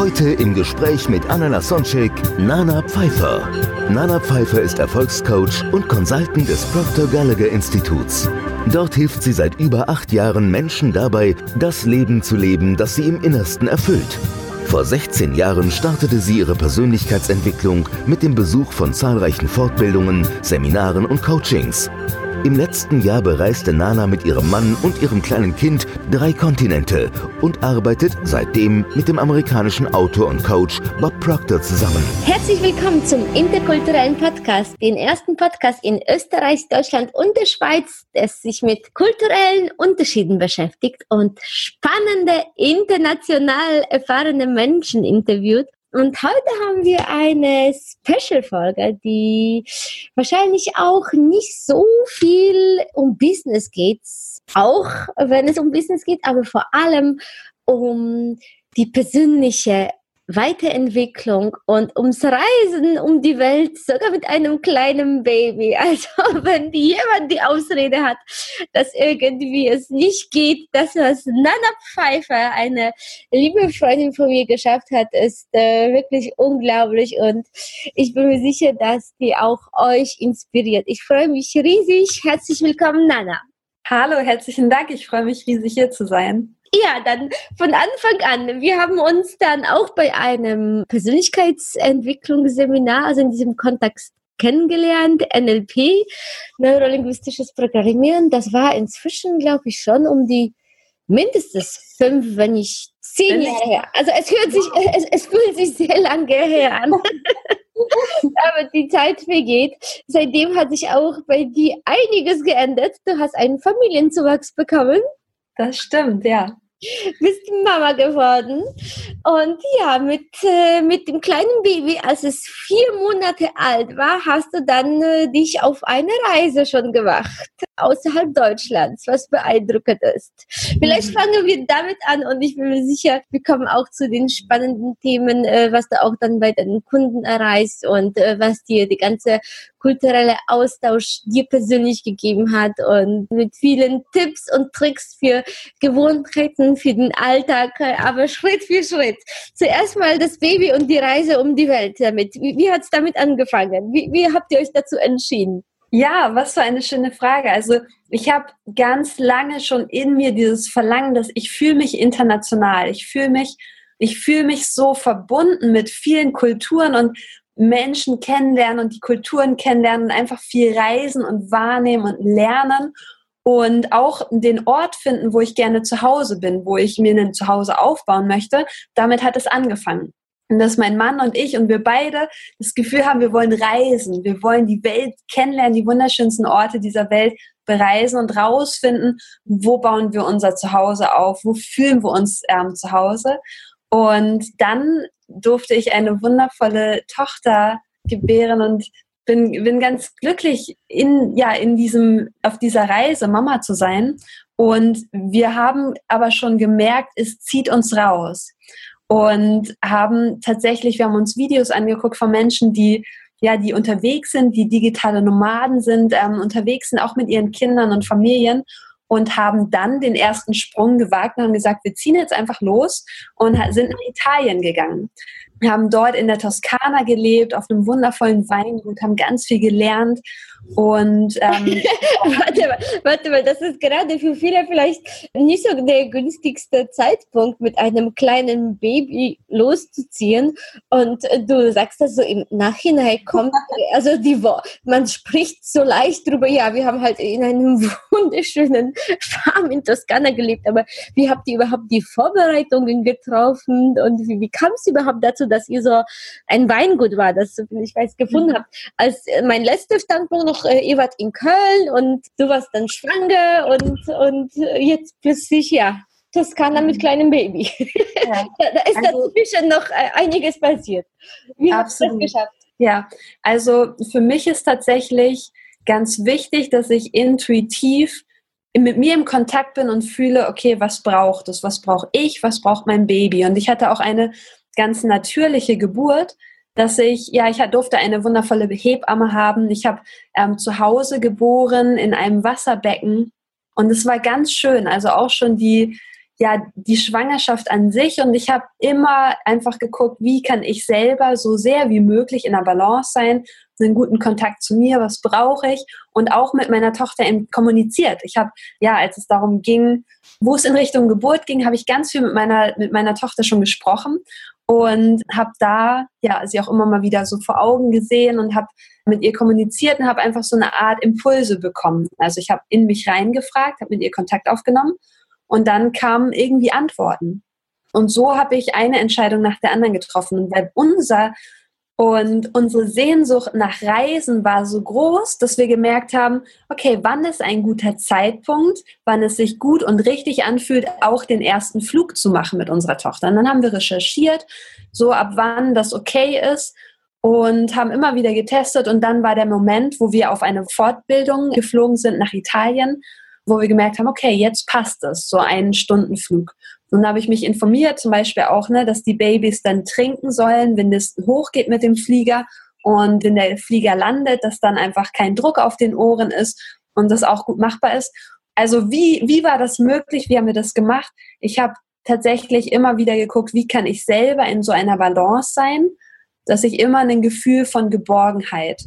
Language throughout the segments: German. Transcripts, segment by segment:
Heute im Gespräch mit Anna Lasonczyk, Nana Pfeiffer. Nana Pfeiffer ist Erfolgscoach und Consultant des Proctor Gallagher Instituts. Dort hilft sie seit über acht Jahren Menschen dabei, das Leben zu leben, das sie im Innersten erfüllt. Vor 16 Jahren startete sie ihre Persönlichkeitsentwicklung mit dem Besuch von zahlreichen Fortbildungen, Seminaren und Coachings. Im letzten Jahr bereiste Nana mit ihrem Mann und ihrem kleinen Kind drei Kontinente und arbeitet seitdem mit dem amerikanischen Autor und Coach Bob Proctor zusammen. Herzlich willkommen zum interkulturellen Podcast, den ersten Podcast in Österreich, Deutschland und der Schweiz, der sich mit kulturellen Unterschieden beschäftigt und spannende, international erfahrene Menschen interviewt. Und heute haben wir eine Special-Folge, die wahrscheinlich auch nicht so viel um Business geht, auch wenn es um Business geht, aber vor allem um die persönliche Weiterentwicklung und ums Reisen um die Welt, sogar mit einem kleinen Baby. Also wenn jemand die Ausrede hat, dass irgendwie es nicht geht, das, was Nana Pfeiffer, eine liebe Freundin von mir, geschafft hat, ist äh, wirklich unglaublich und ich bin mir sicher, dass die auch euch inspiriert. Ich freue mich riesig. Herzlich willkommen, Nana. Hallo, herzlichen Dank. Ich freue mich riesig hier zu sein. Ja, dann von Anfang an. Wir haben uns dann auch bei einem Persönlichkeitsentwicklungsseminar, also in diesem Kontext kennengelernt, NLP, neurolinguistisches Programmieren. Das war inzwischen, glaube ich, schon um die mindestens fünf, wenn nicht zehn Jahre her. Also es hört sich, es, es fühlt sich sehr lange her an. Aber die Zeit vergeht. Seitdem hat sich auch bei dir einiges geändert. Du hast einen Familienzuwachs bekommen. Das stimmt, ja. Bist Mama geworden. Und ja, mit, äh, mit dem kleinen Baby, als es vier Monate alt war, hast du dann äh, dich auf eine Reise schon gemacht, außerhalb Deutschlands, was beeindruckend ist. Vielleicht fangen wir damit an und ich bin mir sicher, wir kommen auch zu den spannenden Themen, äh, was du auch dann bei deinen Kunden erreichst und äh, was dir die ganze kulturelle Austausch dir persönlich gegeben hat und mit vielen Tipps und Tricks für Gewohnheiten, für den Alltag, aber Schritt für Schritt. Zuerst mal das Baby und die Reise um die Welt damit. Wie, wie hat es damit angefangen? Wie, wie habt ihr euch dazu entschieden? Ja, was für eine schöne Frage. Also ich habe ganz lange schon in mir dieses Verlangen, dass ich fühle mich international. Ich fühle mich, ich fühle mich so verbunden mit vielen Kulturen und Menschen kennenlernen und die Kulturen kennenlernen und einfach viel reisen und wahrnehmen und lernen und auch den Ort finden, wo ich gerne zu Hause bin, wo ich mir ein Zuhause aufbauen möchte. Damit hat es angefangen. Und dass mein Mann und ich und wir beide das Gefühl haben, wir wollen reisen, wir wollen die Welt kennenlernen, die wunderschönsten Orte dieser Welt bereisen und rausfinden, wo bauen wir unser Zuhause auf, wo fühlen wir uns ähm, zu Hause. Und dann durfte ich eine wundervolle Tochter gebären und bin, bin ganz glücklich, in, ja, in diesem, auf dieser Reise Mama zu sein. Und wir haben aber schon gemerkt, es zieht uns raus. Und haben tatsächlich, wir haben uns Videos angeguckt von Menschen, die ja, die unterwegs sind, die digitale Nomaden sind, ähm, unterwegs sind, auch mit ihren Kindern und Familien und haben dann den ersten Sprung gewagt und haben gesagt, wir ziehen jetzt einfach los und sind nach Italien gegangen. Wir haben dort in der Toskana gelebt, auf einem wundervollen Weingut, haben ganz viel gelernt und ähm, warte, mal, warte mal, das ist gerade für viele vielleicht nicht so der günstigste Zeitpunkt, mit einem kleinen Baby loszuziehen. Und du sagst das so im Nachhinein kommt, also die man spricht so leicht drüber, ja, wir haben halt in einem wunderschönen Farm in Toskana gelebt, aber wie habt ihr überhaupt die Vorbereitungen getroffen und wie, wie kam es überhaupt dazu, dass ihr so ein Weingut war, das ich weiß gefunden mhm. habt? Als mein letzter Standpunkt noch, äh, ihr wart in Köln und du warst dann schwanger und, und jetzt plötzlich, ja, Toskana mit kleinem Baby. Ja. da, ist also, dazwischen noch äh, einiges passiert. Wie hast du das geschafft? Ja, also für mich ist tatsächlich ganz wichtig, dass ich intuitiv mit mir im Kontakt bin und fühle, okay, was braucht es, was brauche ich, was braucht mein Baby. Und ich hatte auch eine ganz natürliche Geburt, dass ich, ja, ich durfte eine wundervolle Hebamme haben. Ich habe ähm, zu Hause geboren in einem Wasserbecken und es war ganz schön. Also auch schon die, ja, die Schwangerschaft an sich und ich habe immer einfach geguckt, wie kann ich selber so sehr wie möglich in der Balance sein, einen guten Kontakt zu mir, was brauche ich und auch mit meiner Tochter kommuniziert. Ich habe, ja, als es darum ging, wo es in Richtung Geburt ging, habe ich ganz viel mit meiner, mit meiner Tochter schon gesprochen und habe da ja sie auch immer mal wieder so vor Augen gesehen und habe mit ihr kommuniziert und habe einfach so eine Art Impulse bekommen. Also ich habe in mich reingefragt, habe mit ihr Kontakt aufgenommen und dann kamen irgendwie Antworten. Und so habe ich eine Entscheidung nach der anderen getroffen. Und weil unser und unsere Sehnsucht nach Reisen war so groß, dass wir gemerkt haben, okay, wann ist ein guter Zeitpunkt, wann es sich gut und richtig anfühlt, auch den ersten Flug zu machen mit unserer Tochter. Und dann haben wir recherchiert, so ab wann das okay ist und haben immer wieder getestet. Und dann war der Moment, wo wir auf eine Fortbildung geflogen sind nach Italien, wo wir gemerkt haben, okay, jetzt passt es, so einen Stundenflug. Und da habe ich mich informiert, zum Beispiel auch, ne, dass die Babys dann trinken sollen, wenn es hochgeht mit dem Flieger und wenn der Flieger landet, dass dann einfach kein Druck auf den Ohren ist und das auch gut machbar ist. Also wie, wie war das möglich? Wie haben wir das gemacht? Ich habe tatsächlich immer wieder geguckt, wie kann ich selber in so einer Balance sein, dass ich immer ein Gefühl von Geborgenheit,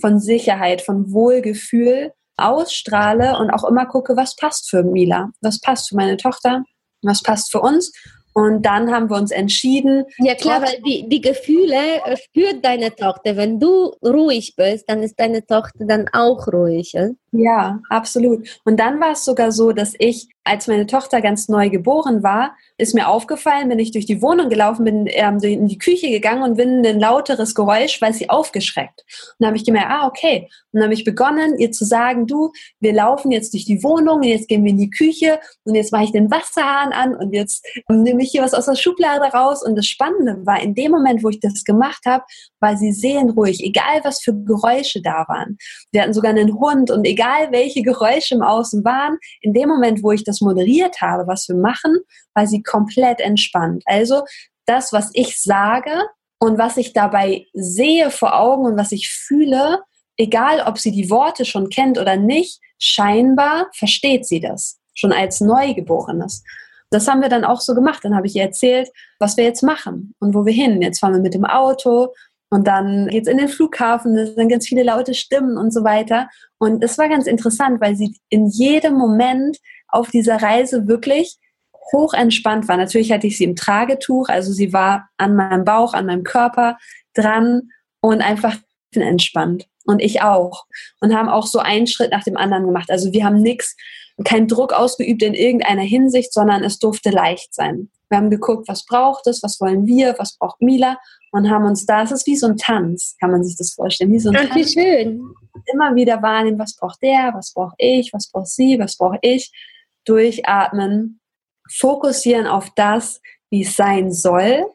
von Sicherheit, von Wohlgefühl ausstrahle und auch immer gucke, was passt für Mila, was passt für meine Tochter, was passt für uns. Und dann haben wir uns entschieden. Ja klar, weil die, die Gefühle äh, spürt deine Tochter. Wenn du ruhig bist, dann ist deine Tochter dann auch ruhig. Ja, ja absolut. Und dann war es sogar so, dass ich, als meine Tochter ganz neu geboren war, ist mir aufgefallen, wenn ich durch die Wohnung gelaufen bin, ähm, in die Küche gegangen und bin ein lauteres Geräusch, weil sie aufgeschreckt. Und dann habe ich gemerkt, ah, okay. Und dann habe ich begonnen, ihr zu sagen, du, wir laufen jetzt durch die Wohnung und jetzt gehen wir in die Küche und jetzt mache ich den Wasserhahn an und jetzt ähm, nehme ich hier was aus der Schublade raus. Und das Spannende war, in dem Moment, wo ich das gemacht habe, war sie seelenruhig, egal was für Geräusche da waren. Wir hatten sogar einen Hund und egal welche Geräusche im Außen waren, in dem Moment, wo ich das moderiert habe, was wir machen, war sie komplett entspannt. Also das, was ich sage und was ich dabei sehe vor Augen und was ich fühle, egal ob sie die Worte schon kennt oder nicht, scheinbar versteht sie das, schon als Neugeborenes. Das haben wir dann auch so gemacht. Dann habe ich ihr erzählt, was wir jetzt machen und wo wir hin. Jetzt fahren wir mit dem Auto und dann geht es in den Flughafen, da sind ganz viele laute Stimmen und so weiter. Und es war ganz interessant, weil sie in jedem Moment auf dieser Reise wirklich hochentspannt war. Natürlich hatte ich sie im Tragetuch, also sie war an meinem Bauch, an meinem Körper dran und einfach entspannt. Und ich auch. Und haben auch so einen Schritt nach dem anderen gemacht. Also wir haben nichts, keinen Druck ausgeübt in irgendeiner Hinsicht, sondern es durfte leicht sein. Wir haben geguckt, was braucht es, was wollen wir, was braucht Mila und haben uns da, es ist wie so ein Tanz, kann man sich das vorstellen, wie so ein Ach, Tanz. Wie schön. Immer wieder wahrnehmen, was braucht der, was brauche ich, was braucht sie, was brauche ich. Durchatmen, fokussieren auf das, wie es sein soll.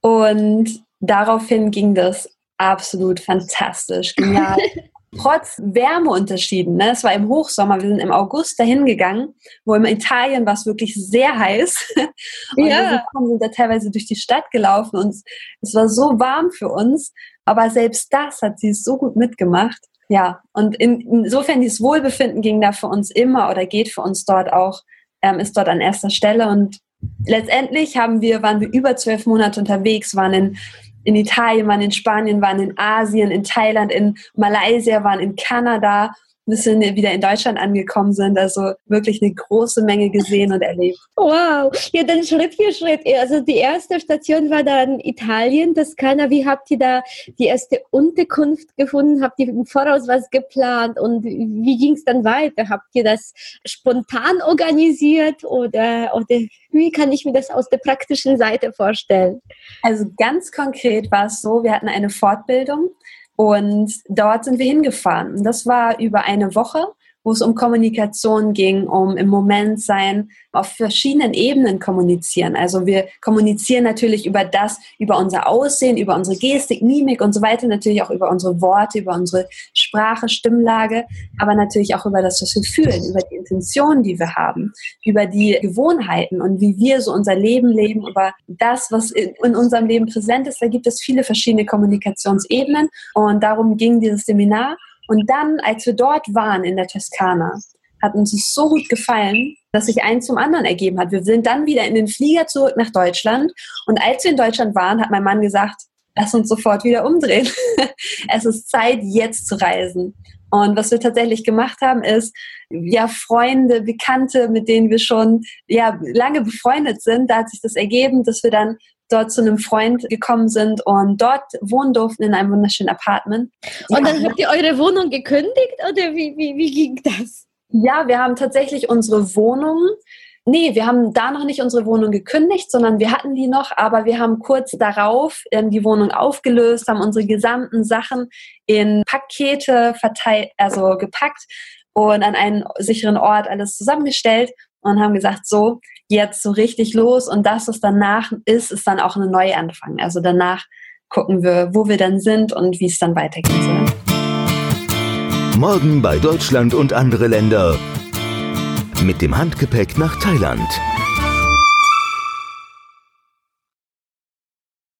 Und daraufhin ging das absolut fantastisch, genial. Trotz Wärmeunterschieden, ne? es war im Hochsommer, wir sind im August dahin gegangen, wo in Italien war es wirklich sehr heiß. Und ja. wir sind da teilweise durch die Stadt gelaufen und es war so warm für uns. Aber selbst das hat sie so gut mitgemacht. Ja, und in, insofern dieses Wohlbefinden ging da für uns immer oder geht für uns dort auch ähm, ist dort an erster Stelle. Und letztendlich haben wir, waren wir über zwölf Monate unterwegs, waren in, in Italien, waren in Spanien, waren in Asien, in Thailand, in Malaysia, waren in Kanada bis wir wieder in Deutschland angekommen sind. Also wirklich eine große Menge gesehen und erlebt. Wow, ja, dann Schritt für Schritt. Also die erste Station war dann Italien, Toskana. Wie habt ihr da die erste Unterkunft gefunden? Habt ihr im Voraus was geplant und wie ging es dann weiter? Habt ihr das spontan organisiert oder, oder wie kann ich mir das aus der praktischen Seite vorstellen? Also ganz konkret war es so, wir hatten eine Fortbildung und dort sind wir hingefahren. Das war über eine Woche. Wo es um Kommunikation ging, um im Moment sein, auf verschiedenen Ebenen kommunizieren. Also wir kommunizieren natürlich über das, über unser Aussehen, über unsere Gestik, Mimik und so weiter, natürlich auch über unsere Worte, über unsere Sprache, Stimmlage, aber natürlich auch über das, was wir fühlen, über die Intentionen, die wir haben, über die Gewohnheiten und wie wir so unser Leben leben, über das, was in, unserem Leben präsent ist. Da gibt es viele verschiedene Kommunikationsebenen und darum ging dieses Seminar. Und dann, als wir dort waren in der Toskana, hat uns es so gut gefallen, dass sich eins zum anderen ergeben hat. Wir sind dann wieder in den Flieger zurück nach Deutschland. Und als wir in Deutschland waren, hat mein Mann gesagt, lass uns sofort wieder umdrehen. es ist Zeit, jetzt zu reisen. Und was wir tatsächlich gemacht haben, ist, ja, Freunde, Bekannte, mit denen wir schon ja, lange befreundet sind, da hat sich das ergeben, dass wir dann dort zu einem Freund gekommen sind und dort wohnen durften in einem wunderschönen Apartment. Und dann habt ihr eure Wohnung gekündigt oder wie, wie, wie ging das? Ja, wir haben tatsächlich unsere Wohnung Nee, wir haben da noch nicht unsere Wohnung gekündigt, sondern wir hatten die noch, aber wir haben kurz darauf ähm, die Wohnung aufgelöst, haben unsere gesamten Sachen in Pakete verteilt, also gepackt und an einen sicheren Ort alles zusammengestellt und haben gesagt, so, jetzt so richtig los und das, was danach ist, ist dann auch ein Neuanfang. Also danach gucken wir, wo wir dann sind und wie es dann weitergehen soll. Morgen bei Deutschland und andere Länder mit dem Handgepäck nach Thailand.